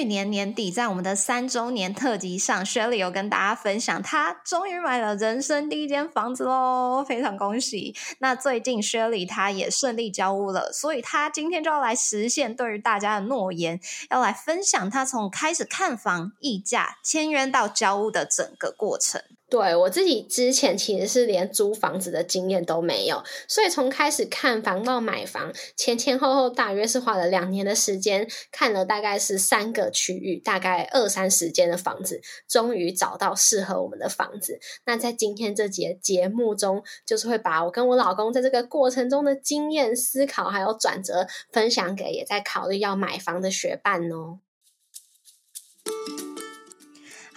去年年底，在我们的三周年特辑上，Shelly 有跟大家分享，他终于买了人生第一间房子喽，非常恭喜！那最近 Shelly 她也顺利交屋了，所以他今天就要来实现对于大家的诺言，要来分享他从开始看房、议价、签约到交屋的整个过程。对我自己之前其实是连租房子的经验都没有，所以从开始看房到买房，前前后后大约是花了两年的时间，看了大概是三个区域，大概二三十间的房子，终于找到适合我们的房子。那在今天这节节目中，就是会把我跟我老公在这个过程中的经验、思考还有转折，分享给也在考虑要买房的学伴哦。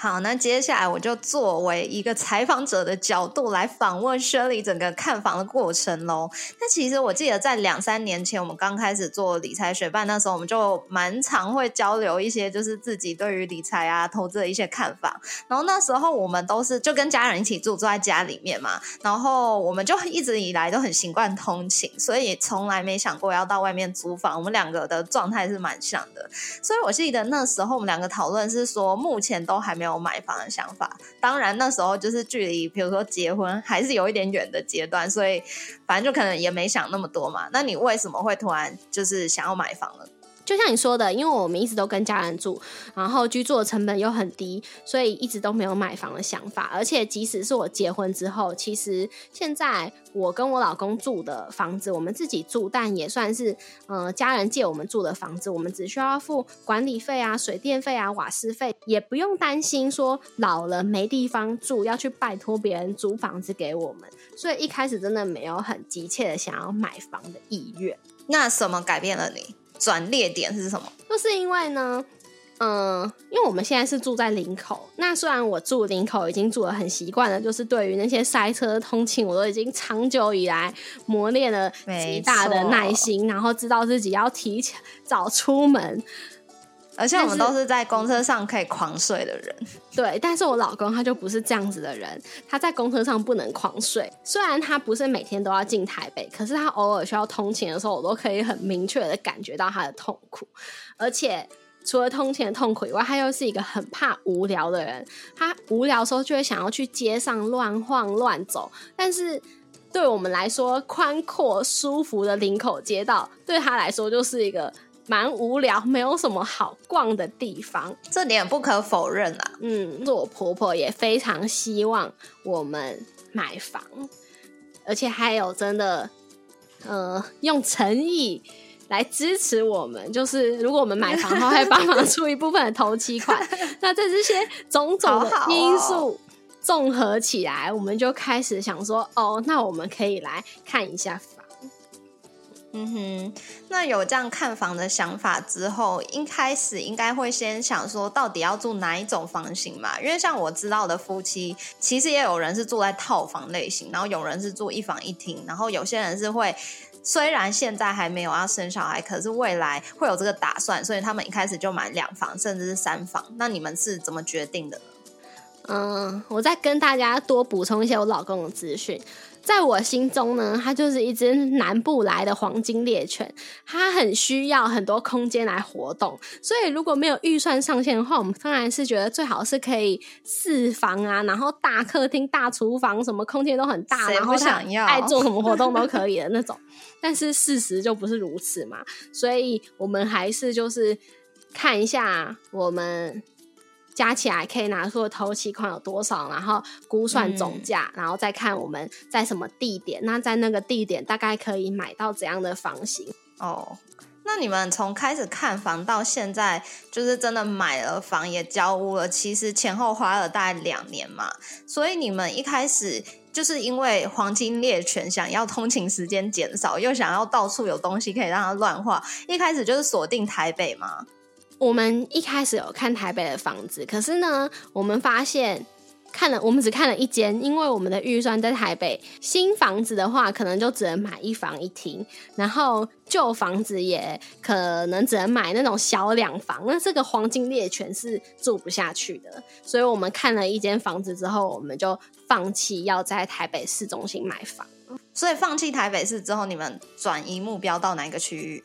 好，那接下来我就作为一个采访者的角度来访问 Shirley 整个看房的过程喽。那其实我记得在两三年前，我们刚开始做理财学办，那时候我们就蛮常会交流一些，就是自己对于理财啊、投资的一些看法。然后那时候我们都是就跟家人一起住，住在家里面嘛。然后我们就一直以来都很习惯通勤，所以从来没想过要到外面租房。我们两个的状态是蛮像的，所以我记得那时候我们两个讨论是说，目前都还没有。买房的想法，当然那时候就是距离，比如说结婚还是有一点远的阶段，所以反正就可能也没想那么多嘛。那你为什么会突然就是想要买房了？就像你说的，因为我们一直都跟家人住，然后居住的成本又很低，所以一直都没有买房的想法。而且即使是我结婚之后，其实现在我跟我老公住的房子，我们自己住，但也算是呃家人借我们住的房子。我们只需要付管理费啊、水电费啊、瓦斯费，也不用担心说老了没地方住，要去拜托别人租房子给我们。所以一开始真的没有很急切的想要买房的意愿。那什么改变了你？转捩点是什么？就是因为呢，嗯，因为我们现在是住在林口，那虽然我住林口已经住的很习惯了，就是对于那些塞车通勤，我都已经长久以来磨练了极大的耐心，然后知道自己要提前早出门。而且我们都是在公车上可以狂睡的人，对。但是我老公他就不是这样子的人，他在公车上不能狂睡。虽然他不是每天都要进台北，可是他偶尔需要通勤的时候，我都可以很明确的感觉到他的痛苦。而且除了通勤的痛苦以外，他又是一个很怕无聊的人。他无聊的时候就会想要去街上乱晃乱走，但是对我们来说，宽阔舒服的林口街道对他来说就是一个。蛮无聊，没有什么好逛的地方，这点不可否认啊。嗯，我婆婆也非常希望我们买房，而且还有真的，呃，用诚意来支持我们。就是如果我们买房的话，会帮忙出一部分的头期款。那在这些种种的因素综合起来，我们就开始想说，哦，那我们可以来看一下。嗯哼，那有这样看房的想法之后，一开始应该会先想说，到底要住哪一种房型嘛？因为像我知道的夫妻，其实也有人是住在套房类型，然后有人是住一房一厅，然后有些人是会，虽然现在还没有要生小孩，可是未来会有这个打算，所以他们一开始就买两房甚至是三房。那你们是怎么决定的呢？嗯，我再跟大家多补充一些我老公的资讯。在我心中呢，它就是一只南部来的黄金猎犬，它很需要很多空间来活动。所以如果没有预算上限的话，我们当然是觉得最好是可以四房啊，然后大客厅、大厨房，什么空间都很大，然后想要爱做什么活动都可以的那种。但是事实就不是如此嘛，所以我们还是就是看一下我们。加起来可以拿出的头期款有多少？然后估算总价，然后再看我们在什么地点。那在那个地点大概可以买到怎样的房型？哦，那你们从开始看房到现在，就是真的买了房也交屋了，其实前后花了大概两年嘛。所以你们一开始就是因为黄金猎犬想要通勤时间减少，又想要到处有东西可以让它乱画，一开始就是锁定台北吗？我们一开始有看台北的房子，可是呢，我们发现看了，我们只看了一间，因为我们的预算在台北，新房子的话可能就只能买一房一厅，然后旧房子也可能只能买那种小两房，那这个黄金猎犬是住不下去的，所以我们看了一间房子之后，我们就放弃要在台北市中心买房。所以放弃台北市之后，你们转移目标到哪一个区域？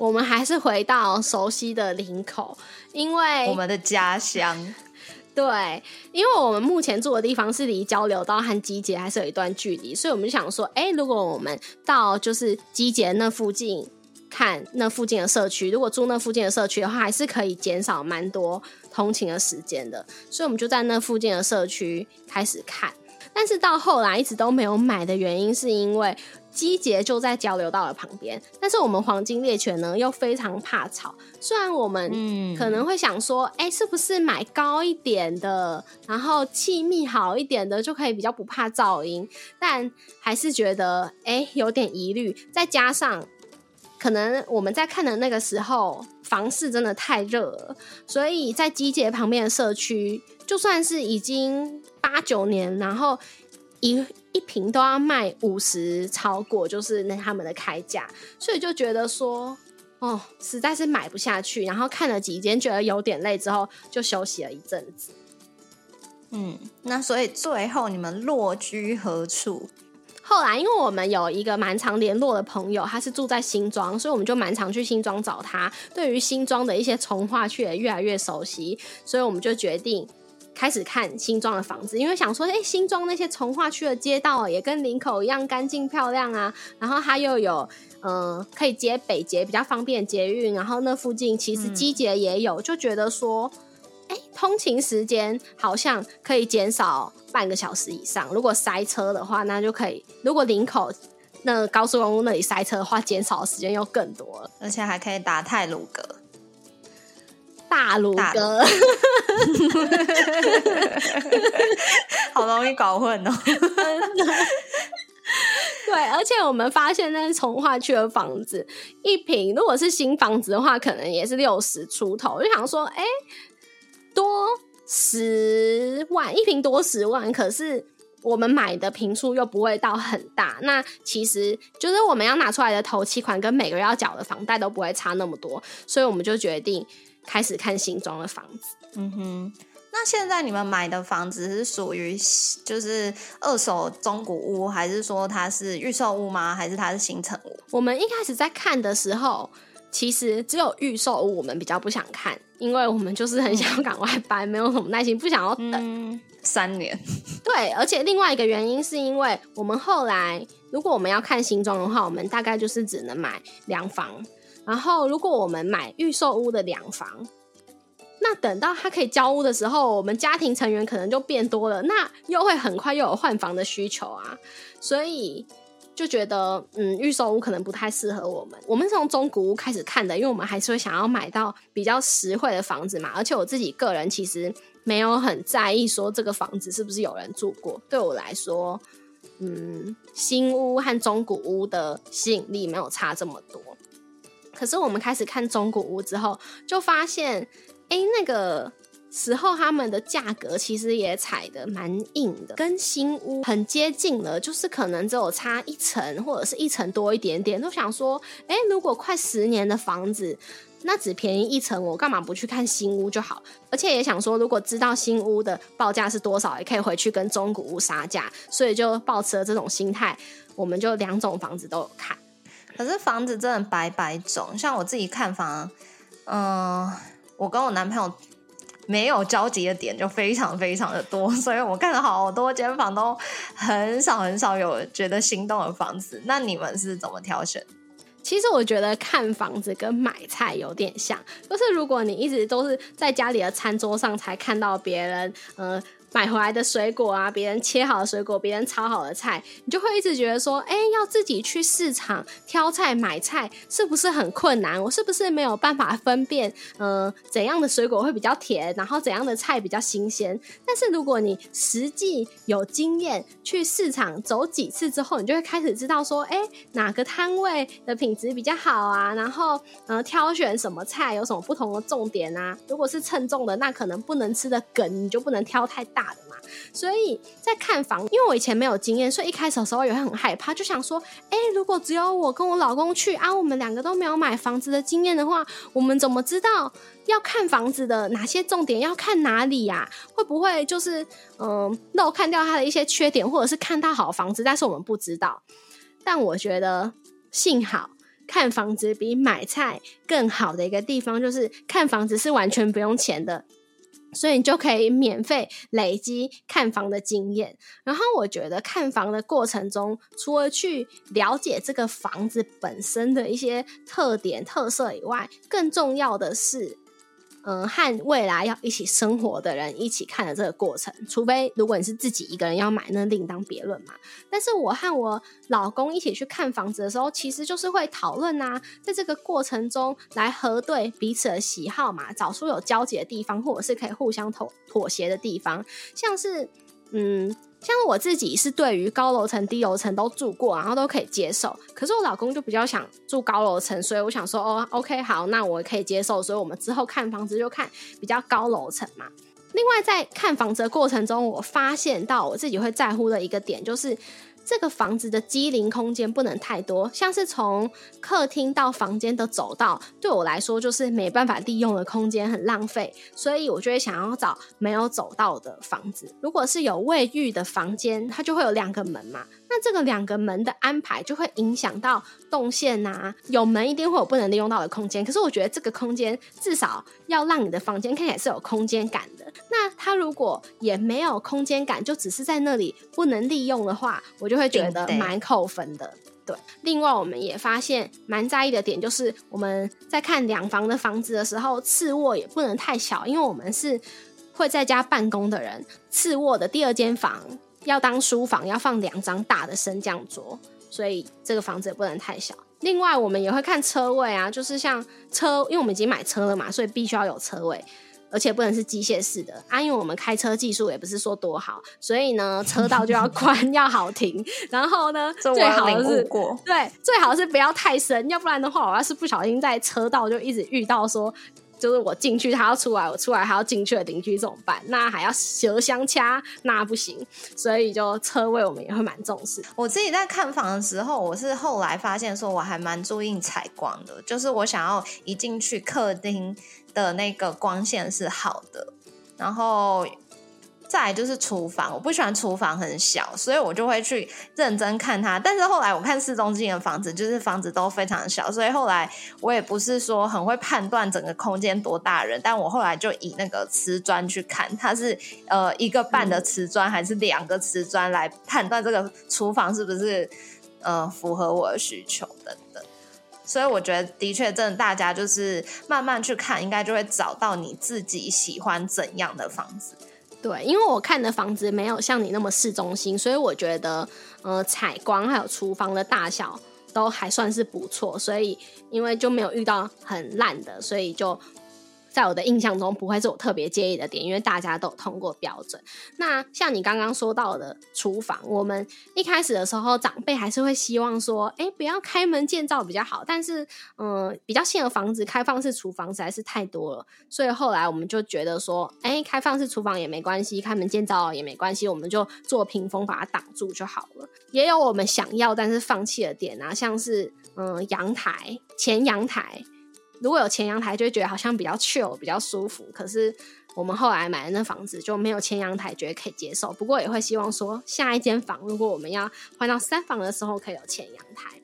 我们还是回到熟悉的林口，因为我们的家乡。对，因为我们目前住的地方是离交流道和基捷还是有一段距离，所以我们就想说，哎，如果我们到就是基捷那附近看那附近的社区，如果住那附近的社区的话，还是可以减少蛮多通勤的时间的，所以我们就在那附近的社区开始看。但是到后来一直都没有买的原因，是因为基捷就在交流道的旁边，但是我们黄金猎犬呢又非常怕吵。虽然我们可能会想说，哎，是不是买高一点的，然后气密好一点的，就可以比较不怕噪音？但还是觉得，哎，有点疑虑。再加上，可能我们在看的那个时候，房市真的太热了，所以在基捷旁边的社区，就算是已经。八九年，然后一一瓶都要卖五十，超过就是那他们的开价，所以就觉得说，哦，实在是买不下去。然后看了几间，觉得有点累，之后就休息了一阵子。嗯，那所以最后你们落居何处？后来因为我们有一个蛮常联络的朋友，他是住在新庄，所以我们就蛮常去新庄找他。对于新庄的一些从化区也越来越熟悉，所以我们就决定。开始看新庄的房子，因为想说，哎，新庄那些从化区的街道也跟林口一样干净漂亮啊，然后它又有，嗯，可以接北捷比较方便捷运，然后那附近其实机捷也有，就觉得说，哎，通勤时间好像可以减少半个小时以上。如果塞车的话，那就可以；如果林口那高速公路那里塞车的话，减少的时间又更多了，而且还可以打泰鲁格。大鲁哥，好容易搞混哦。对，而且我们发现那从化区的房子一平，如果是新房子的话，可能也是六十出头。就想说，哎，多十万一平多十万，可是我们买的平数又不会到很大。那其实就是我们要拿出来的头期款跟每个月要缴的房贷都不会差那么多，所以我们就决定。开始看新装的房子，嗯哼。那现在你们买的房子是属于就是二手中古屋，还是说它是预售屋吗？还是它是新城屋？我们一开始在看的时候，其实只有预售屋，我们比较不想看，因为我们就是很想要赶快搬，没有什么耐心，不想要等三年。对，而且另外一个原因是因为我们后来如果我们要看新装的话，我们大概就是只能买两房。然后，如果我们买预售屋的两房，那等到他可以交屋的时候，我们家庭成员可能就变多了，那又会很快又有换房的需求啊，所以就觉得，嗯，预售屋可能不太适合我们。我们是从中古屋开始看的，因为我们还是会想要买到比较实惠的房子嘛。而且我自己个人其实没有很在意说这个房子是不是有人住过，对我来说，嗯，新屋和中古屋的吸引力没有差这么多。可是我们开始看中古屋之后，就发现，哎，那个时候他们的价格其实也踩的蛮硬的，跟新屋很接近了，就是可能只有差一层或者是一层多一点点。都想说，哎，如果快十年的房子，那只便宜一层，我干嘛不去看新屋就好？而且也想说，如果知道新屋的报价是多少，也可以回去跟中古屋杀价。所以就抱持了这种心态，我们就两种房子都有看。可是房子真的百百种，像我自己看房，嗯，我跟我男朋友没有交集的点就非常非常的多，所以我看了好多间房，都很少很少有觉得心动的房子。那你们是怎么挑选？其实我觉得看房子跟买菜有点像，就是如果你一直都是在家里的餐桌上才看到别人，嗯。买回来的水果啊，别人切好的水果，别人炒好的菜，你就会一直觉得说，哎，要自己去市场挑菜买菜，是不是很困难？我是不是没有办法分辨，嗯，怎样的水果会比较甜，然后怎样的菜比较新鲜？但是如果你实际有经验，去市场走几次之后，你就会开始知道说，哎，哪个摊位的品质比较好啊？然后，呃，挑选什么菜有什么不同的重点啊？如果是称重的，那可能不能吃的梗，你就不能挑太大。大的嘛。所以在看房，因为我以前没有经验，所以一开始的时候也会很害怕，就想说，哎，如果只有我跟我老公去啊，我们两个都没有买房子的经验的话，我们怎么知道要看房子的哪些重点要看哪里呀？会不会就是嗯漏看掉它的一些缺点，或者是看到好房子，但是我们不知道？但我觉得幸好看房子比买菜更好的一个地方，就是看房子是完全不用钱的。所以你就可以免费累积看房的经验。然后我觉得看房的过程中，除了去了解这个房子本身的一些特点特色以外，更重要的是。嗯，和未来要一起生活的人一起看的这个过程，除非如果你是自己一个人要买，那另当别论嘛。但是我和我老公一起去看房子的时候，其实就是会讨论啊，在这个过程中来核对彼此的喜好嘛，找出有交集的地方，或者是可以互相妥妥协的地方，像是嗯。像我自己是对于高楼层、低楼层都住过，然后都可以接受。可是我老公就比较想住高楼层，所以我想说，哦，OK，好，那我可以接受。所以我们之后看房子就看比较高楼层嘛。另外，在看房子的过程中，我发现到我自己会在乎的一个点就是。这个房子的机灵空间不能太多，像是从客厅到房间的走道，对我来说就是没办法利用的空间，很浪费，所以我就会想要找没有走道的房子。如果是有卫浴的房间，它就会有两个门嘛。那这个两个门的安排就会影响到动线呐，有门一定会有不能利用到的空间。可是我觉得这个空间至少要让你的房间看起来是有空间感的。那它如果也没有空间感，就只是在那里不能利用的话，我就会觉得蛮扣分的。对，另外我们也发现蛮在意的点就是，我们在看两房的房子的时候，次卧也不能太小，因为我们是会在家办公的人，次卧的第二间房。要当书房，要放两张大的升降桌，所以这个房子也不能太小。另外，我们也会看车位啊，就是像车，因为我们已经买车了嘛，所以必须要有车位，而且不能是机械式的啊。因为我们开车技术也不是说多好，所以呢，车道就要宽，要好停。然后呢，最好是对，最好是不要太深，要不然的话，我要是不小心在车道就一直遇到说。就是我进去，他要出来；我出来他要进去的邻居怎么办？那还要隔相掐，那不行。所以就车位我们也会蛮重视。我自己在看房的时候，我是后来发现说，我还蛮注意采光的，就是我想要一进去客厅的那个光线是好的，然后。再来就是厨房，我不喜欢厨房很小，所以我就会去认真看它。但是后来我看市中心的房子，就是房子都非常小，所以后来我也不是说很会判断整个空间多大人。但我后来就以那个瓷砖去看，它是呃一个半的瓷砖还是两个瓷砖来判断这个厨房是不是呃符合我的需求等等。所以我觉得的确，真的大家就是慢慢去看，应该就会找到你自己喜欢怎样的房子。对，因为我看的房子没有像你那么市中心，所以我觉得，呃，采光还有厨房的大小都还算是不错，所以因为就没有遇到很烂的，所以就。在我的印象中，不会是我特别介意的点，因为大家都通过标准。那像你刚刚说到的厨房，我们一开始的时候，长辈还是会希望说，哎，不要开门建造比较好。但是，嗯，比较新的房子开放式厨房实在是太多了，所以后来我们就觉得说，哎，开放式厨房也没关系，开门建造也没关系，我们就做屏风把它挡住就好了。也有我们想要但是放弃的点啊，像是嗯，阳台前阳台。如果有前阳台，就会觉得好像比较 chill，比较舒服。可是我们后来买的那房子就没有前阳台，觉得可以接受。不过也会希望说，下一间房如果我们要换到三房的时候，可以有前阳台。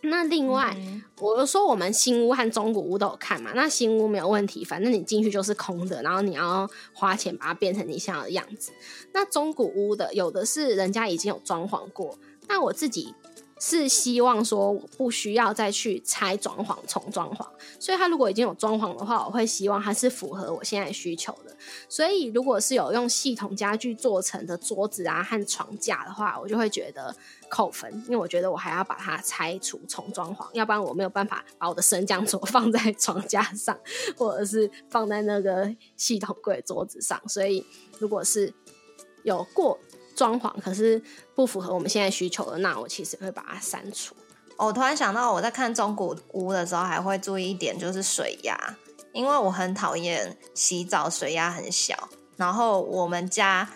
那另外，我说我们新屋和中古屋都有看嘛。那新屋没有问题，反正你进去就是空的，然后你要花钱把它变成你想要的样子。那中古屋的有的是人家已经有装潢过，那我自己。是希望说我不需要再去拆装潢重装潢，所以它如果已经有装潢的话，我会希望它是符合我现在需求的。所以如果是有用系统家具做成的桌子啊和床架的话，我就会觉得扣分，因为我觉得我还要把它拆除重装潢，要不然我没有办法把我的升降桌 放在床架上，或者是放在那个系统柜桌子上。所以如果是有过。装潢可是不符合我们现在需求的，那我其实会把它删除。我突然想到，我在看中古屋的时候，还会注意一点，就是水压，因为我很讨厌洗澡水压很小。然后我们家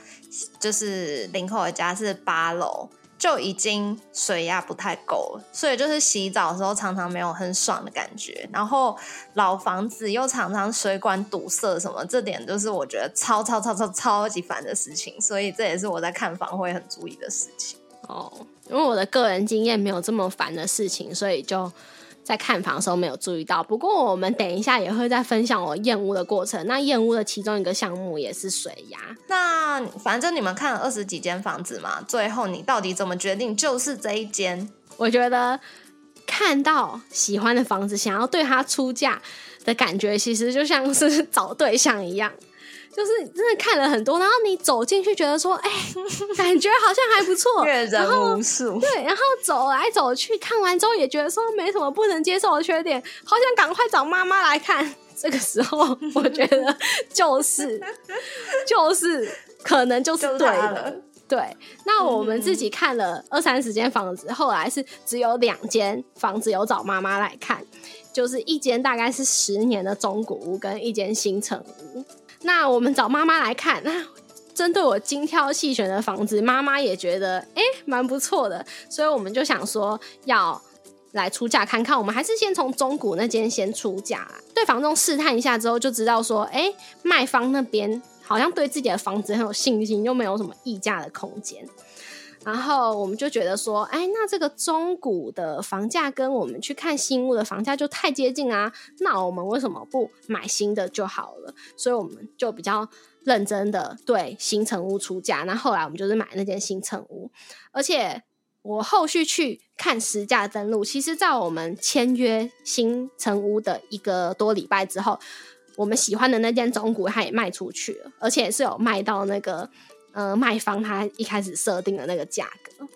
就是林口的家是八楼。就已经水压不太够了，所以就是洗澡的时候常常没有很爽的感觉。然后老房子又常常水管堵塞什么，这点就是我觉得超超超超超级烦的事情。所以这也是我在看房会很注意的事情。哦，因为我的个人经验没有这么烦的事情，所以就。在看房的时候没有注意到，不过我们等一下也会再分享我验屋的过程。那验屋的其中一个项目也是水压。那反正你们看了二十几间房子嘛，最后你到底怎么决定就是这一间？我觉得看到喜欢的房子，想要对它出价的感觉，其实就像是 找对象一样。就是真的看了很多，然后你走进去觉得说，哎，感觉好像还不错，阅人无数。对，然后走来走去，看完之后也觉得说没什么不能接受的缺点，好想赶快找妈妈来看。这个时候，我觉得就是就是可能就是对的。对，那我们自己看了二三十间房子，后来是只有两间房子有找妈妈来看，就是一间大概是十年的中古屋，跟一间新城屋。那我们找妈妈来看，那 针对我精挑细选的房子，妈妈也觉得哎蛮不错的，所以我们就想说要来出价看看。我们还是先从中古那间先出价，对房东试探一下之后，就知道说，哎，卖方那边好像对自己的房子很有信心，又没有什么溢价的空间。然后我们就觉得说，哎，那这个中古的房价跟我们去看新屋的房价就太接近啊，那我们为什么不买新的就好了？所以我们就比较认真的对新城屋出价。那后来我们就是买那间新城屋，而且我后续去看实价登录，其实，在我们签约新城屋的一个多礼拜之后，我们喜欢的那间中古它也卖出去了，而且是有卖到那个。呃，卖方他一开始设定的那个价格，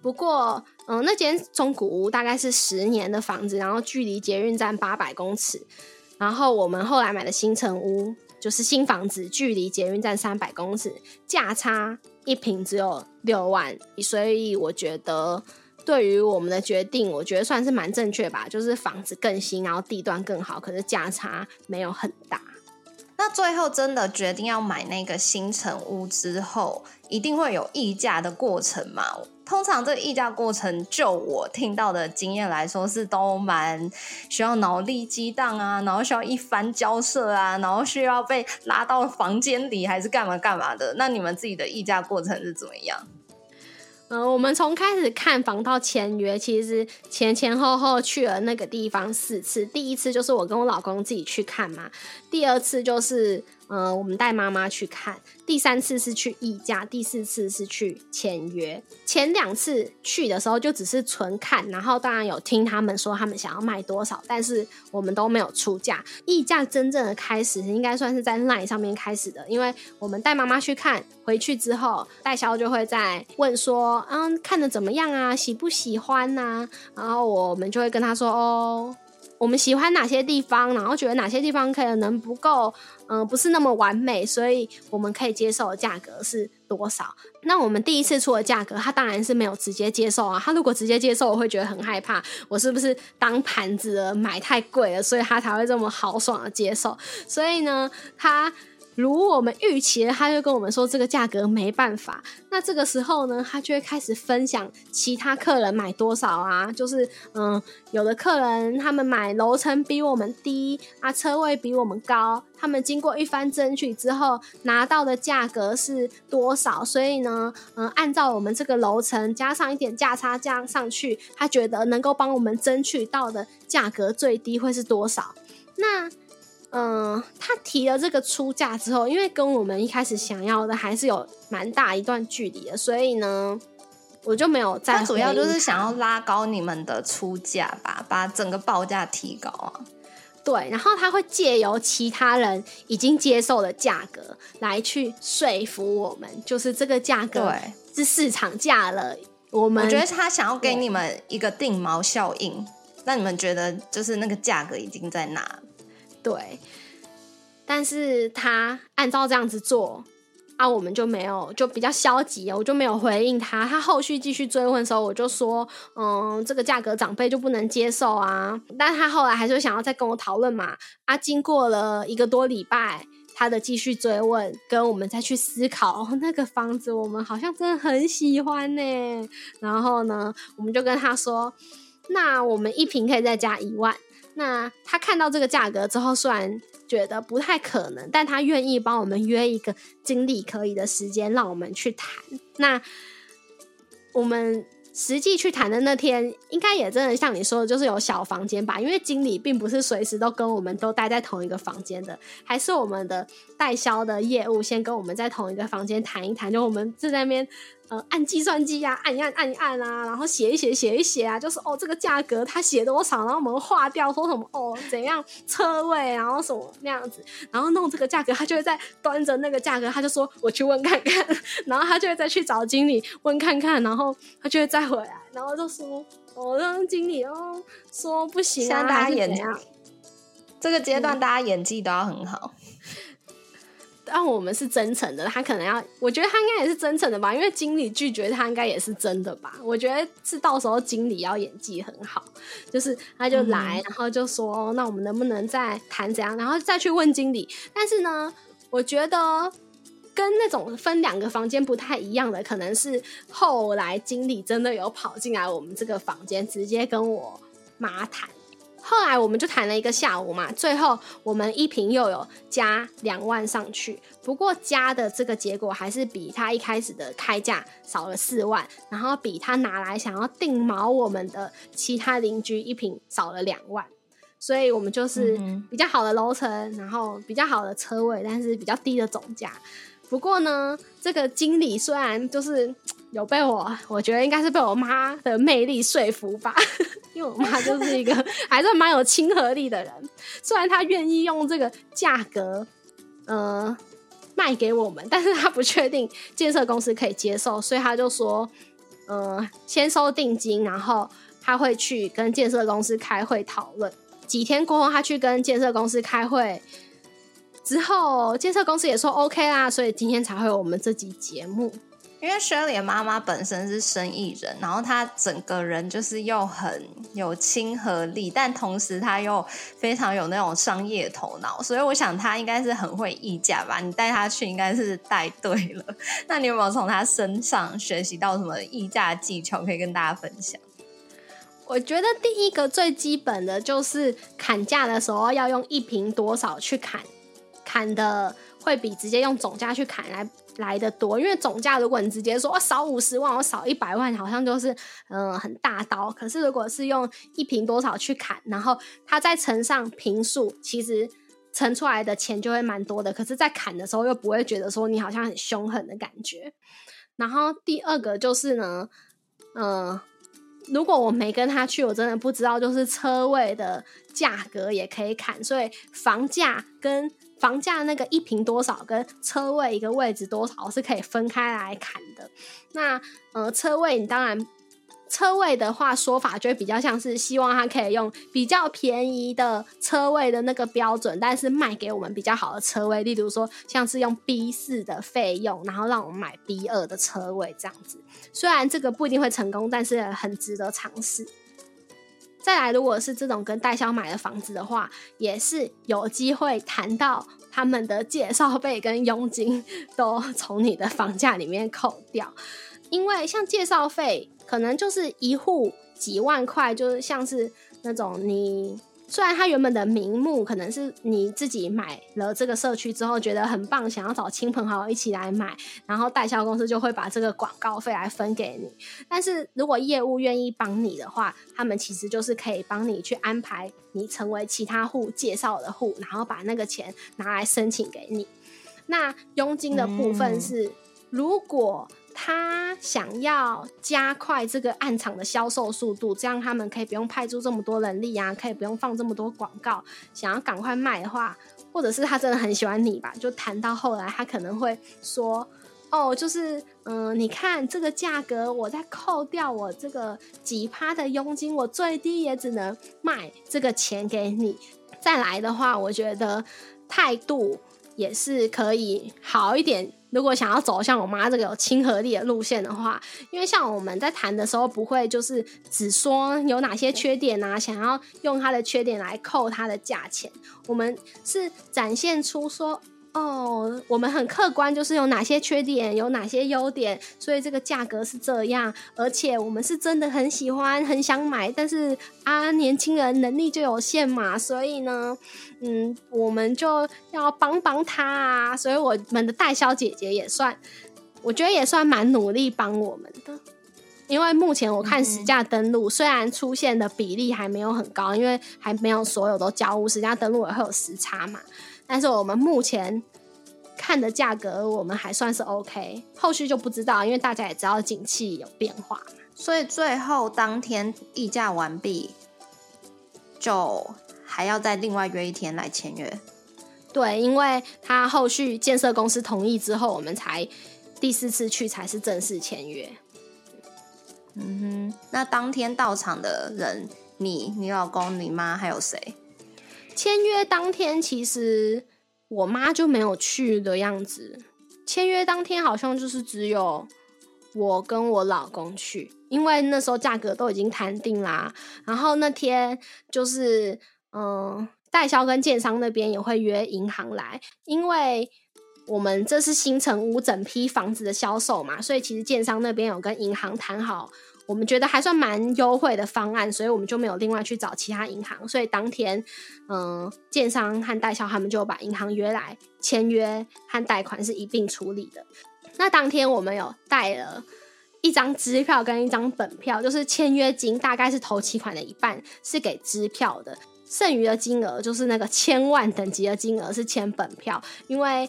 不过，嗯，那间中古屋大概是十年的房子，然后距离捷运站八百公尺，然后我们后来买的新城屋就是新房子，距离捷运站三百公尺，价差一平只有六万，所以我觉得对于我们的决定，我觉得算是蛮正确吧，就是房子更新，然后地段更好，可是价差没有很大。最后真的决定要买那个新城屋之后，一定会有议价的过程嘛？通常这个议价过程，就我听到的经验来说，是都蛮需要脑力激荡啊，然后需要一番交涉啊，然后需要被拉到房间里，还是干嘛干嘛的？那你们自己的议价过程是怎么样？嗯，我们从开始看房到签约，其实前前后后去了那个地方四次。第一次就是我跟我老公自己去看嘛，第二次就是。呃，我们带妈妈去看，第三次是去议价，第四次是去签约。前两次去的时候就只是纯看，然后当然有听他们说他们想要卖多少，但是我们都没有出价。议价真正的开始应该算是在 LINE 上面开始的，因为我们带妈妈去看，回去之后代销就会在问说，嗯，看的怎么样啊，喜不喜欢呐？然后我们就会跟他说，哦。我们喜欢哪些地方，然后觉得哪些地方可能不够，嗯，不是那么完美，所以我们可以接受的价格是多少？那我们第一次出的价格，他当然是没有直接接受啊。他如果直接接受，我会觉得很害怕，我是不是当盘子买太贵了，所以他才会这么豪爽的接受？所以呢，他。如我们预期的，他就跟我们说这个价格没办法。那这个时候呢，他就会开始分享其他客人买多少啊？就是嗯，有的客人他们买楼层比我们低啊，车位比我们高，他们经过一番争取之后拿到的价格是多少？所以呢，嗯，按照我们这个楼层加上一点价差加上去，他觉得能够帮我们争取到的价格最低会是多少？那。嗯，他提了这个出价之后，因为跟我们一开始想要的还是有蛮大一段距离的，所以呢，我就没有再。他主要就是想要拉高你们的出价吧，把整个报价提高啊。对，然后他会借由其他人已经接受的价格来去说服我们，就是这个价格是市场价了。我们我觉得他想要给你们一个定毛效应，让你们觉得就是那个价格已经在那。对，但是他按照这样子做，啊，我们就没有，就比较消极，我就没有回应他。他后续继续追问的时候，我就说，嗯，这个价格长辈就不能接受啊。但他后来还是想要再跟我讨论嘛。啊，经过了一个多礼拜，他的继续追问，跟我们再去思考，那个房子我们好像真的很喜欢呢。然后呢，我们就跟他说，那我们一平可以再加一万。那他看到这个价格之后，虽然觉得不太可能，但他愿意帮我们约一个经理可以的时间，让我们去谈。那我们。实际去谈的那天，应该也真的像你说的，就是有小房间吧？因为经理并不是随时都跟我们都待在同一个房间的，还是我们的代销的业务先跟我们在同一个房间谈一谈，就我们在那边。呃，按计算机呀，按一按，按一按啊，然后写一写，写一写啊，就是哦，这个价格他写多少，然后我们划掉说什么哦，怎样车位，然后什么那样子，然后弄这个价格，他就会在端着那个价格，他就说我去问看看，然后他就会再去找经理问看看，然后他就会再回来，然后就说哦，让经理哦说不行啊，大家演技，这个阶段大家演技都要很好。但我们是真诚的，他可能要，我觉得他应该也是真诚的吧，因为经理拒绝他，应该也是真的吧。我觉得是到时候经理要演技很好，就是他就来，然后就说，那我们能不能再谈怎样，然后再去问经理。但是呢，我觉得跟那种分两个房间不太一样的，可能是后来经理真的有跑进来我们这个房间，直接跟我妈谈。后来我们就谈了一个下午嘛，最后我们一平又有加两万上去，不过加的这个结果还是比他一开始的开价少了四万，然后比他拿来想要定毛我们的其他邻居一平少了两万，所以我们就是比较好的楼层，然后比较好的车位，但是比较低的总价。不过呢，这个经理虽然就是有被我，我觉得应该是被我妈的魅力说服吧，因为我妈就是一个 还算蛮有亲和力的人。虽然她愿意用这个价格，呃，卖给我们，但是她不确定建设公司可以接受，所以她就说，呃，先收定金，然后他会去跟建设公司开会讨论。几天过后，他去跟建设公司开会。之后建设公司也说 OK 啦，所以今天才会有我们这集节目。因为 Shirley 妈妈本身是生意人，然后她整个人就是又很有亲和力，但同时她又非常有那种商业头脑，所以我想她应该是很会议价吧。你带她去应该是带对了。那你有没有从她身上学习到什么议价技巧可以跟大家分享？我觉得第一个最基本的就是砍价的时候要用一瓶多少去砍。砍的会比直接用总价去砍来来的多，因为总价如果你直接说我少五十万，我少一百万，好像就是嗯很大刀。可是如果是用一瓶多少去砍，然后它再乘上平数，其实乘出来的钱就会蛮多的。可是，在砍的时候又不会觉得说你好像很凶狠的感觉。然后第二个就是呢，嗯，如果我没跟他去，我真的不知道，就是车位的价格也可以砍，所以房价跟。房价那个一平多少，跟车位一个位置多少是可以分开来砍的。那呃，车位你当然车位的话说法就会比较像是希望他可以用比较便宜的车位的那个标准，但是卖给我们比较好的车位，例如说像是用 B 四的费用，然后让我们买 B 二的车位这样子。虽然这个不一定会成功，但是很值得尝试。再来，如果是这种跟代销买的房子的话，也是有机会谈到他们的介绍费跟佣金都从你的房价里面扣掉，因为像介绍费可能就是一户几万块，就是像是那种你。虽然它原本的名目可能是你自己买了这个社区之后觉得很棒，想要找亲朋好友一起来买，然后代销公司就会把这个广告费来分给你。但是如果业务愿意帮你的话，他们其实就是可以帮你去安排你成为其他户介绍的户，然后把那个钱拿来申请给你。那佣金的部分是如果。他想要加快这个暗场的销售速度，这样他们可以不用派出这么多人力啊，可以不用放这么多广告。想要赶快卖的话，或者是他真的很喜欢你吧，就谈到后来，他可能会说：“哦，就是嗯，你看这个价格，我再扣掉我这个几趴的佣金，我最低也只能卖这个钱给你。再来的话，我觉得态度也是可以好一点。”如果想要走向我妈这个有亲和力的路线的话，因为像我们在谈的时候，不会就是只说有哪些缺点啊，想要用它的缺点来扣它的价钱。我们是展现出说，哦，我们很客观，就是有哪些缺点，有哪些优点，所以这个价格是这样。而且我们是真的很喜欢，很想买，但是啊，年轻人能力就有限嘛，所以呢，嗯，我们就要帮帮他啊。所以我们的代销姐姐也算，我觉得也算蛮努力帮我们的。因为目前我看实价登录，虽然出现的比例还没有很高，因为还没有所有都交屋，实价登录也会有时差嘛。但是我们目前看的价格，我们还算是 OK，后续就不知道，因为大家也知道景气有变化嘛。所以最后当天议价完毕，就还要再另外约一天来签约。对，因为他后续建设公司同意之后，我们才第四次去才是正式签约。嗯哼，那当天到场的人，你、你老公、你妈还有谁？签约当天其实我妈就没有去的样子。签约当天好像就是只有我跟我老公去，因为那时候价格都已经谈定啦。然后那天就是嗯，代销跟建商那边也会约银行来，因为我们这是新城屋整批房子的销售嘛，所以其实建商那边有跟银行谈好。我们觉得还算蛮优惠的方案，所以我们就没有另外去找其他银行。所以当天，嗯，建商和代销他们就把银行约来签约和贷款是一并处理的。那当天我们有带了一张支票跟一张本票，就是签约金大概是头期款的一半是给支票的，剩余的金额就是那个千万等级的金额是签本票。因为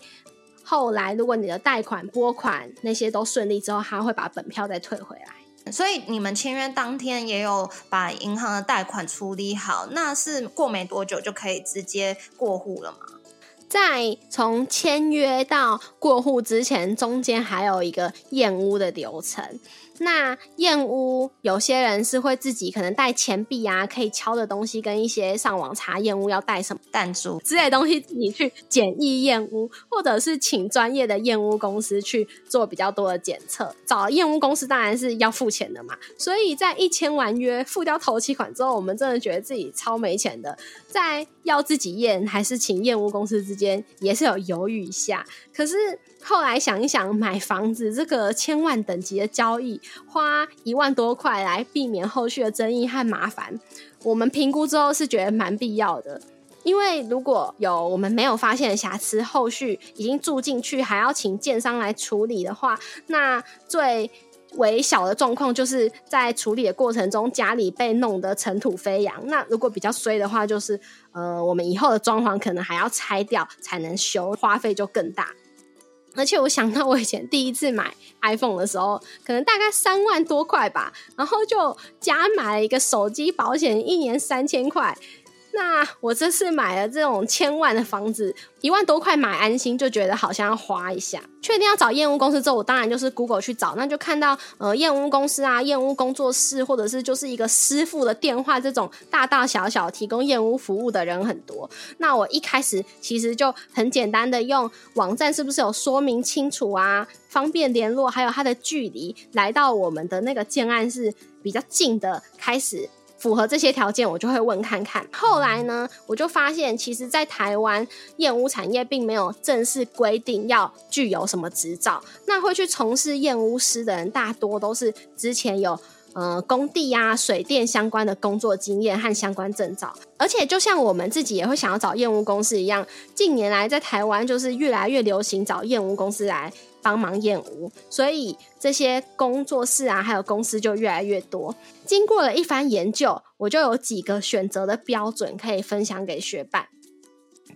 后来如果你的贷款拨款那些都顺利之后，他会把本票再退回来。所以你们签约当天也有把银行的贷款处理好，那是过没多久就可以直接过户了吗？在从签约到过户之前，中间还有一个验屋的流程。那燕屋，有些人是会自己可能带钱币啊，可以敲的东西，跟一些上网查燕屋要带什么弹珠之类东西，自己去简易燕屋，或者是请专业的燕屋公司去做比较多的检测。找燕屋公司当然是要付钱的嘛，所以在一签完约，付掉头期款之后，我们真的觉得自己超没钱的，在要自己验还是请燕屋公司之间也是有犹豫一下，可是。后来想一想，买房子这个千万等级的交易，花一万多块来避免后续的争议和麻烦，我们评估之后是觉得蛮必要的。因为如果有我们没有发现的瑕疵，后续已经住进去还要请建商来处理的话，那最微小的状况就是在处理的过程中家里被弄得尘土飞扬。那如果比较衰的话，就是呃，我们以后的装潢可能还要拆掉才能修，花费就更大。而且我想到我以前第一次买 iPhone 的时候，可能大概三万多块吧，然后就加买了一个手机保险，一年三千块。那我这次买了这种千万的房子，一万多块买安心，就觉得好像要花一下。确定要找验屋公司之后，我当然就是 Google 去找，那就看到呃验屋公司啊、验屋工作室，或者是就是一个师傅的电话，这种大大小小提供验屋服务的人很多。那我一开始其实就很简单的用网站是不是有说明清楚啊，方便联络，还有它的距离，来到我们的那个建案是比较近的，开始。符合这些条件，我就会问看看。后来呢，我就发现，其实，在台湾燕屋产业并没有正式规定要具有什么执照。那会去从事燕屋师的人，大多都是之前有呃工地呀、水电相关的工作经验和相关证照。而且，就像我们自己也会想要找验屋公司一样，近年来在台湾就是越来越流行找验屋公司来。帮忙验屋，所以这些工作室啊，还有公司就越来越多。经过了一番研究，我就有几个选择的标准可以分享给学伴。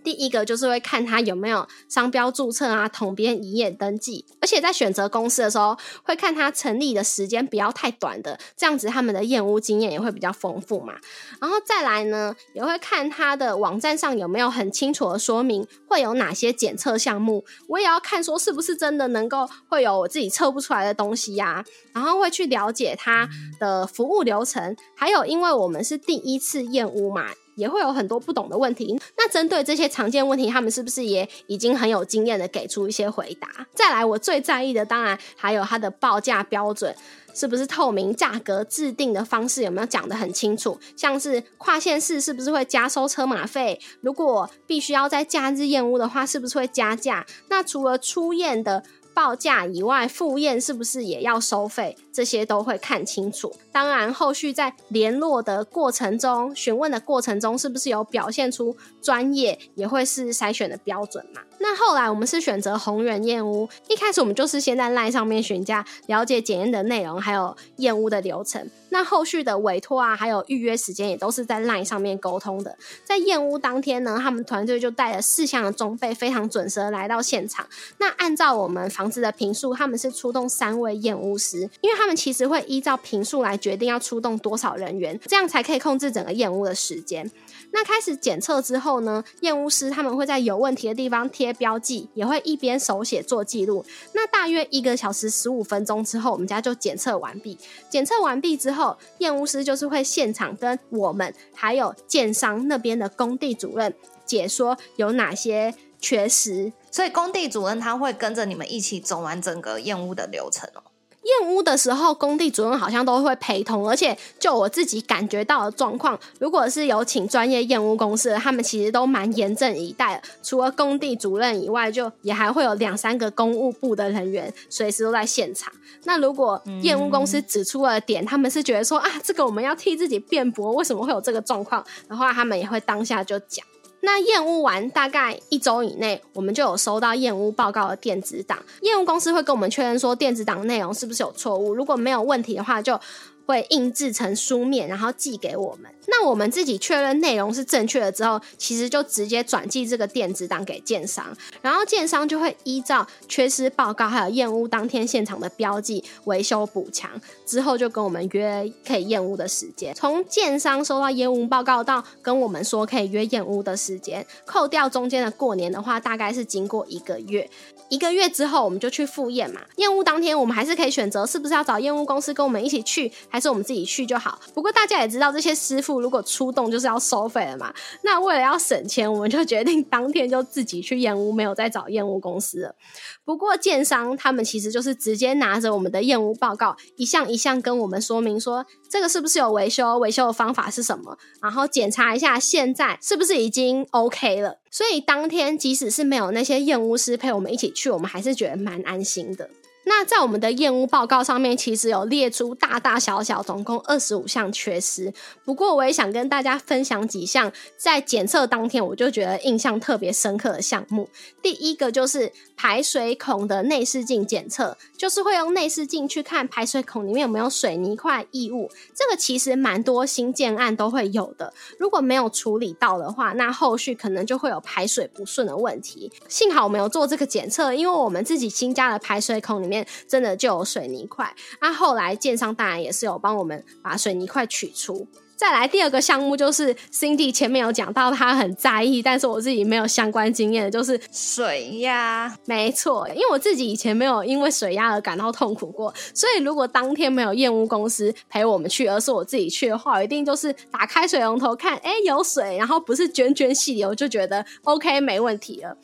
第一个就是会看他有没有商标注册啊、统编营业登记，而且在选择公司的时候，会看他成立的时间不要太短的，这样子他们的验屋经验也会比较丰富嘛。然后再来呢，也会看他的网站上有没有很清楚的说明会有哪些检测项目，我也要看说是不是真的能够会有我自己测不出来的东西呀。然后会去了解他的服务流程，还有因为我们是第一次验屋嘛。也会有很多不懂的问题。那针对这些常见问题，他们是不是也已经很有经验的给出一些回答？再来，我最在意的当然还有它的报价标准。是不是透明价格制定的方式有没有讲得很清楚？像是跨县市是不是会加收车马费？如果必须要在假日验屋的话，是不是会加价？那除了出验的报价以外，赴宴是不是也要收费？这些都会看清楚。当然，后续在联络的过程中、询问的过程中，是不是有表现出专业，也会是筛选的标准嘛？那后来我们是选择宏源燕屋，一开始我们就是先在 LINE 上面询价，了解检验的内容，还有燕屋的流程。那后续的委托啊，还有预约时间，也都是在 LINE 上面沟通的。在验屋当天呢，他们团队就带了四项的装备，非常准时来到现场。那按照我们房子的平数，他们是出动三位验屋师，因为他们其实会依照平数来决定要出动多少人员，这样才可以控制整个验屋的时间。那开始检测之后呢，验屋师他们会在有问题的地方贴标记，也会一边手写做记录。那大约一个小时十五分钟之后，我们家就检测完毕。检测完毕之后，验屋师就是会现场跟我们还有建商那边的工地主任解说有哪些缺失，所以工地主任他会跟着你们一起走完整个验屋的流程哦。验屋的时候，工地主任好像都会陪同，而且就我自己感觉到的状况，如果是有请专业验屋公司，他们其实都蛮严阵以待。除了工地主任以外，就也还会有两三个公务部的人员随时都在现场。那如果验屋公司指出了点，他们是觉得说啊，这个我们要替自己辩驳，为什么会有这个状况的话，他们也会当下就讲。那验屋完大概一周以内，我们就有收到验屋报告的电子档。验屋公司会跟我们确认说，电子档内容是不是有错误。如果没有问题的话，就会印制成书面，然后寄给我们。那我们自己确认内容是正确的之后，其实就直接转寄这个电子档给建商，然后建商就会依照缺失报告还有验屋当天现场的标记维修补强，之后就跟我们约可以验屋的时间。从建商收到验屋报告到跟我们说可以约验屋的时间，扣掉中间的过年的话，大概是经过一个月。一个月之后，我们就去复验嘛。验屋当天，我们还是可以选择是不是要找验屋公司跟我们一起去，还是我们自己去就好。不过大家也知道，这些师傅如果出动就是要收费的嘛。那为了要省钱，我们就决定当天就自己去验屋，没有再找验屋公司了。不过建商他们其实就是直接拿着我们的验屋报告，一项一项跟我们说明说，这个是不是有维修，维修的方法是什么，然后检查一下现在是不是已经 OK 了。所以当天即使是没有那些验屋师陪我们一起去，我们还是觉得蛮安心的。那在我们的验屋报告上面，其实有列出大大小小总共二十五项缺失。不过我也想跟大家分享几项在检测当天我就觉得印象特别深刻的项目。第一个就是排水孔的内视镜检测，就是会用内视镜去看排水孔里面有没有水泥块异物。这个其实蛮多新建案都会有的，如果没有处理到的话，那后续可能就会有排水不顺的问题。幸好我们有做这个检测，因为我们自己新家的排水孔里面。真的就有水泥块，那后来建商当然也是有帮我们把水泥块取出。再来第二个项目就是 Cindy 前面有讲到，他很在意，但是我自己没有相关经验的，就是水压。没错，因为我自己以前没有因为水压而感到痛苦过，所以如果当天没有验屋公司陪我们去，而是我自己去的话，我一定就是打开水龙头看，哎，有水，然后不是涓涓细流，就觉得 OK 没问题了。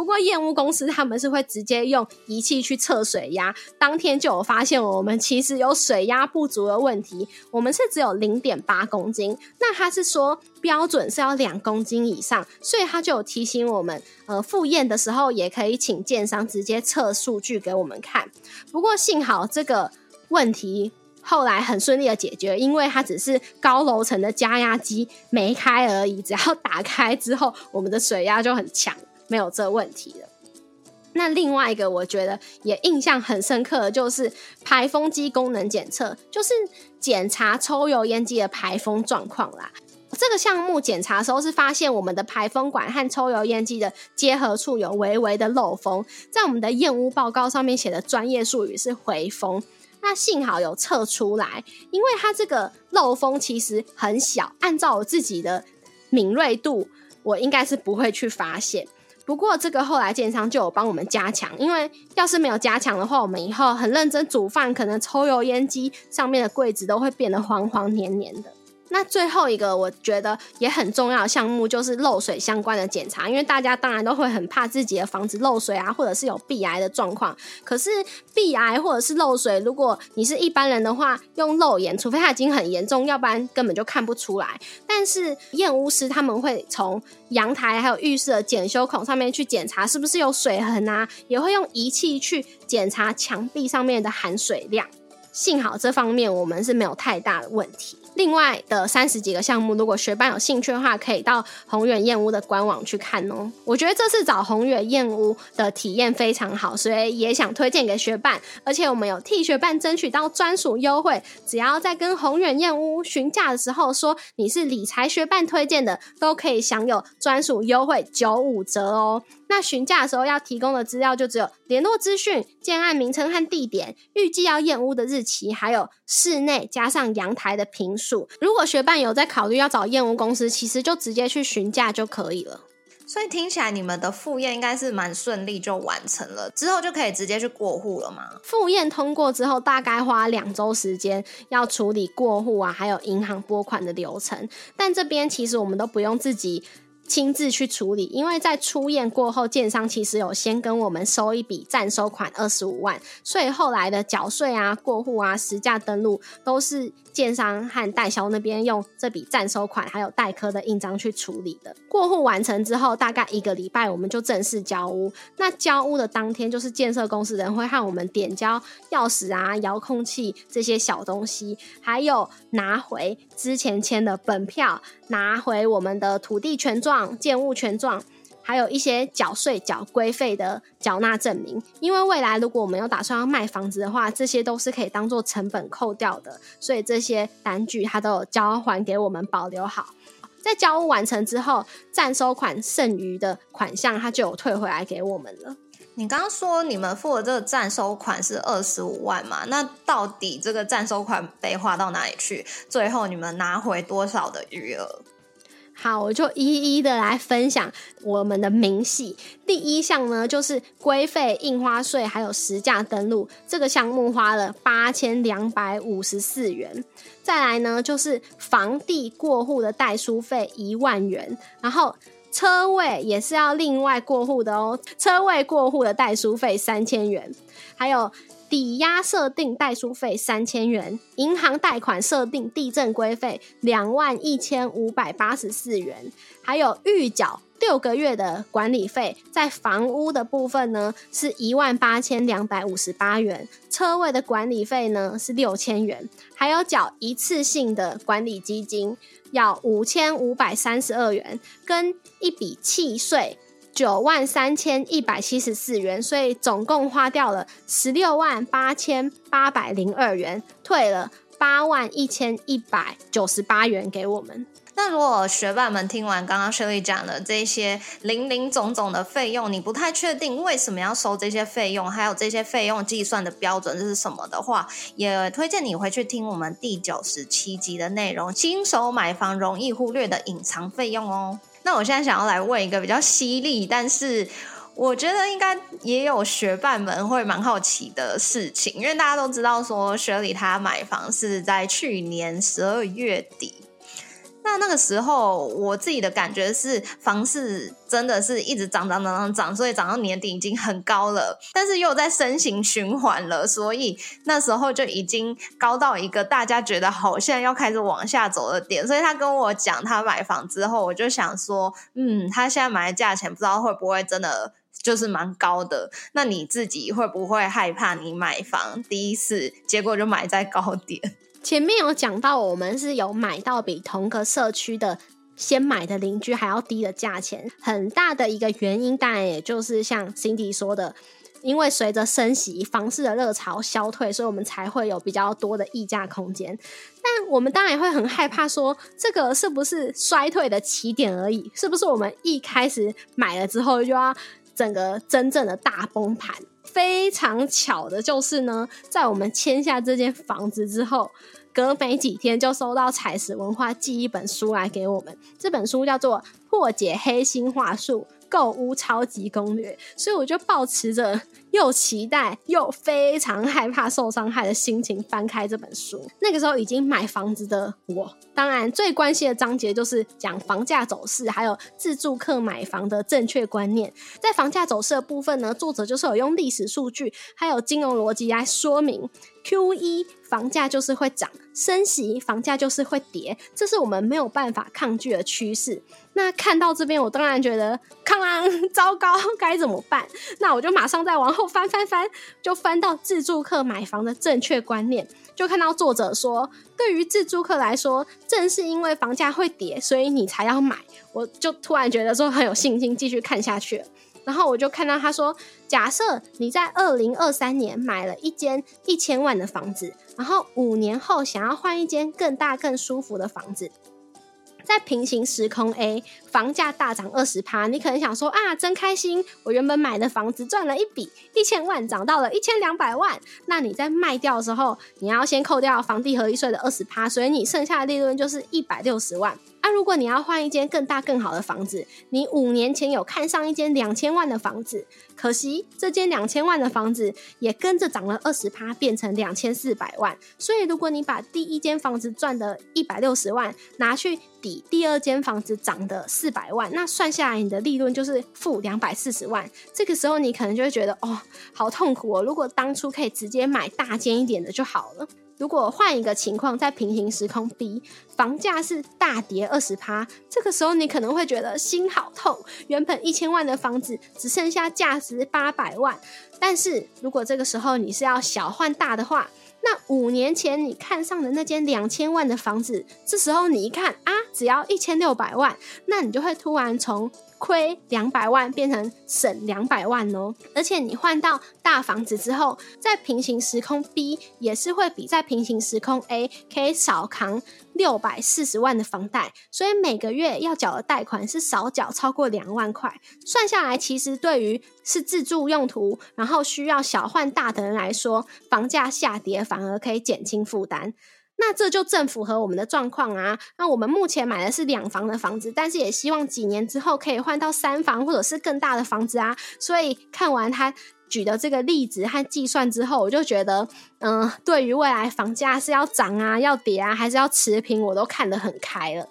不过验屋公司他们是会直接用仪器去测水压，当天就有发现我们其实有水压不足的问题，我们是只有零点八公斤，那他是说标准是要两公斤以上，所以他就有提醒我们，呃，复验的时候也可以请建商直接测数据给我们看。不过幸好这个问题后来很顺利的解决，因为它只是高楼层的加压机没开而已，只要打开之后，我们的水压就很强。没有这问题了。那另外一个我觉得也印象很深刻的就是排风机功能检测，就是检查抽油烟机的排风状况啦。这个项目检查的时候是发现我们的排风管和抽油烟机的接合处有微微的漏风，在我们的验屋报告上面写的专业术语是回风。那幸好有测出来，因为它这个漏风其实很小，按照我自己的敏锐度，我应该是不会去发现。不过这个后来建商就有帮我们加强，因为要是没有加强的话，我们以后很认真煮饭，可能抽油烟机上面的柜子都会变得黄黄黏黏的。那最后一个我觉得也很重要的项目就是漏水相关的检查，因为大家当然都会很怕自己的房子漏水啊，或者是有壁癌的状况。可是壁癌或者是漏水，如果你是一般人的话，用肉眼，除非它已经很严重，要不然根本就看不出来。但是验屋师他们会从阳台还有浴室的检修孔上面去检查是不是有水痕啊，也会用仪器去检查墙壁上面的含水量。幸好这方面我们是没有太大的问题。另外的三十几个项目，如果学伴有兴趣的话，可以到宏远燕屋的官网去看哦。我觉得这次找宏远燕屋的体验非常好，所以也想推荐给学伴。而且我们有替学伴争取到专属优惠，只要在跟宏远燕屋询价的时候说你是理财学伴推荐的，都可以享有专属优惠九五折哦。那询价的时候要提供的资料就只有联络资讯、建案名称和地点、预计要验屋的日期，还有室内加上阳台的平数。如果学伴有在考虑要找验屋公司，其实就直接去询价就可以了。所以听起来你们的复验应该是蛮顺利就完成了，之后就可以直接去过户了吗？复验通过之后，大概花两周时间要处理过户啊，还有银行拨款的流程。但这边其实我们都不用自己。亲自去处理，因为在出验过后，建商其实有先跟我们收一笔暂收款二十五万，所以后来的缴税啊、过户啊、实价登录都是建商和代销那边用这笔暂收款还有代科的印章去处理的。过户完成之后，大概一个礼拜我们就正式交屋。那交屋的当天，就是建设公司人会和我们点交钥匙啊、遥控器这些小东西，还有拿回之前签的本票，拿回我们的土地权状。建物权状，还有一些缴税缴规费的缴纳证明。因为未来如果我们有打算要卖房子的话，这些都是可以当做成本扣掉的，所以这些单据它都有交还给我们保留好。在交屋完成之后，暂收款剩余的款项，它就有退回来给我们了。你刚刚说你们付的这个暂收款是二十五万嘛？那到底这个暂收款被花到哪里去？最后你们拿回多少的余额？好，我就一一的来分享我们的明细。第一项呢，就是规费、印花税还有实价登录，这个项目花了八千两百五十四元。再来呢，就是房地过户的代书费一万元，然后车位也是要另外过户的哦，车位过户的代书费三千元，还有。抵押设定代书费三千元，银行贷款设定地震规费两万一千五百八十四元，还有预缴六个月的管理费，在房屋的部分呢是一万八千两百五十八元，车位的管理费呢是六千元，还有缴一次性的管理基金要五千五百三十二元，跟一笔契税。九万三千一百七十四元，所以总共花掉了十六万八千八百零二元，退了八万一千一百九十八元给我们。那如果学霸们听完刚刚学理讲的这些零零总总的费用，你不太确定为什么要收这些费用，还有这些费用计算的标准是什么的话，也推荐你回去听我们第九十七集的内容：新手买房容易忽略的隐藏费用哦。那我现在想要来问一个比较犀利，但是我觉得应该也有学伴们会蛮好奇的事情，因为大家都知道说雪里他买房是在去年十二月底。那那个时候，我自己的感觉是，房市真的是一直涨涨涨涨涨，所以涨到年底已经很高了，但是又在身形循环了，所以那时候就已经高到一个大家觉得好像要开始往下走的点。所以他跟我讲他买房之后，我就想说，嗯，他现在买的价钱不知道会不会真的就是蛮高的。那你自己会不会害怕你买房第一次，结果就买在高点？前面有讲到，我们是有买到比同个社区的先买的邻居还要低的价钱，很大的一个原因，当然也就是像 Cindy 说的，因为随着升息，房市的热潮消退，所以我们才会有比较多的溢价空间。但我们当然也会很害怕，说这个是不是衰退的起点而已？是不是我们一开始买了之后就要整个真正的大崩盘？非常巧的就是呢，在我们签下这间房子之后，隔没几天就收到彩石文化寄一本书来给我们。这本书叫做《破解黑心话术：购屋超级攻略，所以我就抱持着又期待又非常害怕受伤害的心情翻开这本书。那个时候已经买房子的我，当然最关心的章节就是讲房价走势，还有自住客买房的正确观念。在房价走势的部分呢，作者就是有用历史数据还有金融逻辑来说明。Q 一房价就是会涨，升息房价就是会跌，这是我们没有办法抗拒的趋势。那看到这边，我当然觉得，康啊，糟糕，该怎么办？那我就马上再往翻翻翻，就翻到自住客买房的正确观念，就看到作者说，对于自住客来说，正是因为房价会跌，所以你才要买。我就突然觉得说很有信心继续看下去。然后我就看到他说，假设你在二零二三年买了一间一千万的房子，然后五年后想要换一间更大更舒服的房子，在平行时空 A 房价大涨二十趴，你可能想说啊，真开心，我原本买的房子赚了一笔一千万，涨到了一千两百万。那你在卖掉的时候，你要先扣掉房地合一税的二十趴，所以你剩下的利润就是一百六十万。啊，如果你要换一间更大更好的房子，你五年前有看上一间两千万的房子，可惜这间两千万的房子也跟着涨了二十趴，变成两千四百万。所以，如果你把第一间房子赚的一百六十万拿去抵第二间房子涨的四百万，那算下来你的利润就是负两百四十万。这个时候你可能就会觉得，哦，好痛苦哦！如果当初可以直接买大间一点的就好了。如果换一个情况，在平行时空 B，房价是大跌二十趴，这个时候你可能会觉得心好痛。原本一千万的房子只剩下价值八百万，但是如果这个时候你是要小换大的话，那五年前你看上的那间两千万的房子，这时候你一看啊，只要一千六百万，那你就会突然从。亏两百万变成省两百万哦，而且你换到大房子之后，在平行时空 B 也是会比在平行时空 A 可以少扛六百四十万的房贷，所以每个月要缴的贷款是少缴超过两万块。算下来，其实对于是自住用途，然后需要小换大的人来说，房价下跌反而可以减轻负担。那这就正符合我们的状况啊！那我们目前买的是两房的房子，但是也希望几年之后可以换到三房或者是更大的房子啊。所以看完他举的这个例子和计算之后，我就觉得，嗯，对于未来房价是要涨啊、要跌啊，还是要持平，我都看得很开了。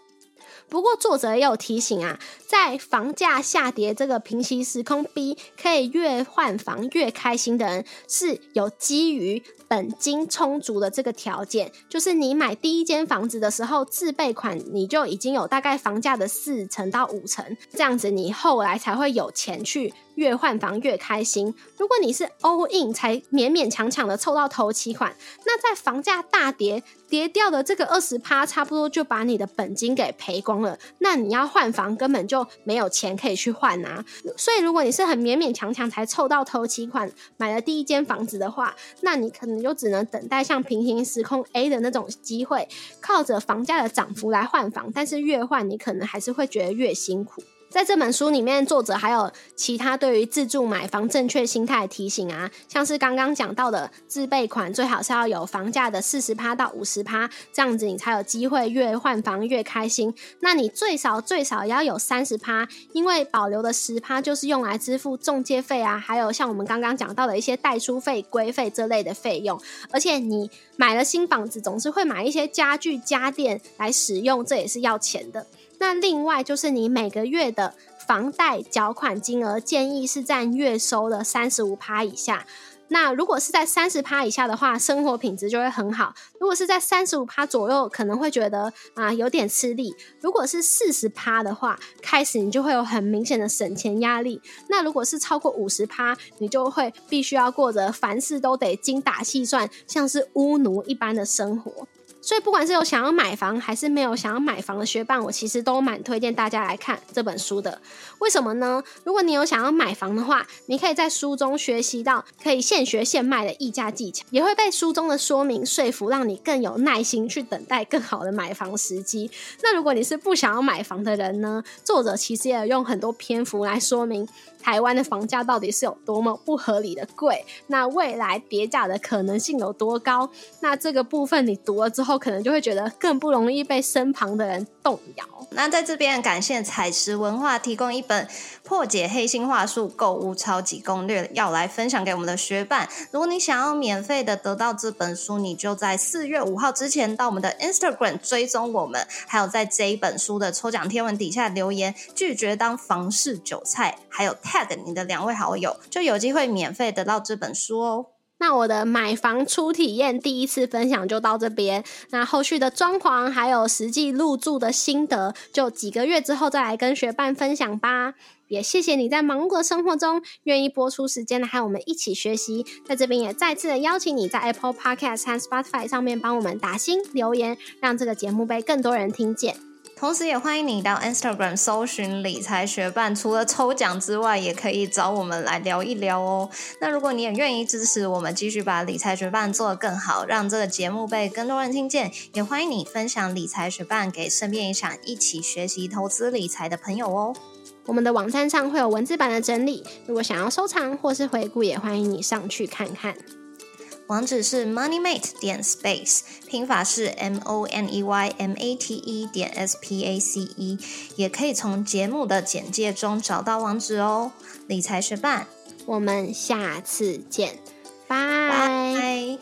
不过作者也有提醒啊，在房价下跌这个平行时空 B，可以越换房越开心的人，是有基于。本金充足的这个条件，就是你买第一间房子的时候，自备款你就已经有大概房价的四成到五成，这样子你后来才会有钱去越换房越开心。如果你是 all in 才勉勉强强的凑到头期款，那在房价大跌跌掉的这个二十趴，差不多就把你的本金给赔光了。那你要换房根本就没有钱可以去换啊。所以如果你是很勉勉强强才凑到头期款买了第一间房子的话，那你可能。就只能等待像平行时空 A 的那种机会，靠着房价的涨幅来换房，但是越换你可能还是会觉得越辛苦。在这本书里面，作者还有其他对于自住买房正确心态提醒啊，像是刚刚讲到的自备款最好是要有房价的四十趴到五十趴，这样子你才有机会越换房越开心。那你最少最少也要有三十趴，因为保留的十趴就是用来支付中介费啊，还有像我们刚刚讲到的一些代书费、规费这类的费用。而且你买了新房子，总是会买一些家具家电来使用，这也是要钱的。那另外就是你每个月的房贷缴款金额，建议是占月收的三十五趴以下。那如果是在三十趴以下的话，生活品质就会很好；如果是在三十五趴左右，可能会觉得啊有点吃力。如果是四十趴的话，开始你就会有很明显的省钱压力。那如果是超过五十趴，你就会必须要过着凡事都得精打细算，像是巫奴一般的生活。所以，不管是有想要买房还是没有想要买房的学伴，我其实都蛮推荐大家来看这本书的。为什么呢？如果你有想要买房的话，你可以在书中学习到可以现学现卖的议价技巧，也会被书中的说明说服，让你更有耐心去等待更好的买房时机。那如果你是不想要买房的人呢？作者其实也有用很多篇幅来说明。台湾的房价到底是有多么不合理的贵？那未来跌价的可能性有多高？那这个部分你读了之后，可能就会觉得更不容易被身旁的人动摇。那在这边感谢彩石文化提供一本破解黑心话术购物超级攻略，要来分享给我们的学伴。如果你想要免费的得到这本书，你就在四月五号之前到我们的 Instagram 追踪我们，还有在这一本书的抽奖贴文底下留言拒绝当房事韭菜，还有 tag 你的两位好友，就有机会免费得到这本书哦。那我的买房初体验第一次分享就到这边，那后续的装潢还有实际入住的心得，就几个月之后再来跟学伴分享吧。也谢谢你在忙碌的生活中愿意播出时间来和我们一起学习，在这边也再次的邀请你在 Apple Podcast 和 Spotify 上面帮我们打新留言，让这个节目被更多人听见。同时，也欢迎你到 Instagram 搜寻理财学伴，除了抽奖之外，也可以找我们来聊一聊哦。那如果你也愿意支持我们，继续把理财学伴做得更好，让这个节目被更多人听见，也欢迎你分享理财学伴给身边想一起学习投资理财的朋友哦。我们的网站上会有文字版的整理，如果想要收藏或是回顾，也欢迎你上去看看。网址是 moneymate 点 space，拼法是 m o n e y m a t e 点 s p a c e，也可以从节目的简介中找到网址哦。理财学伴，我们下次见，拜。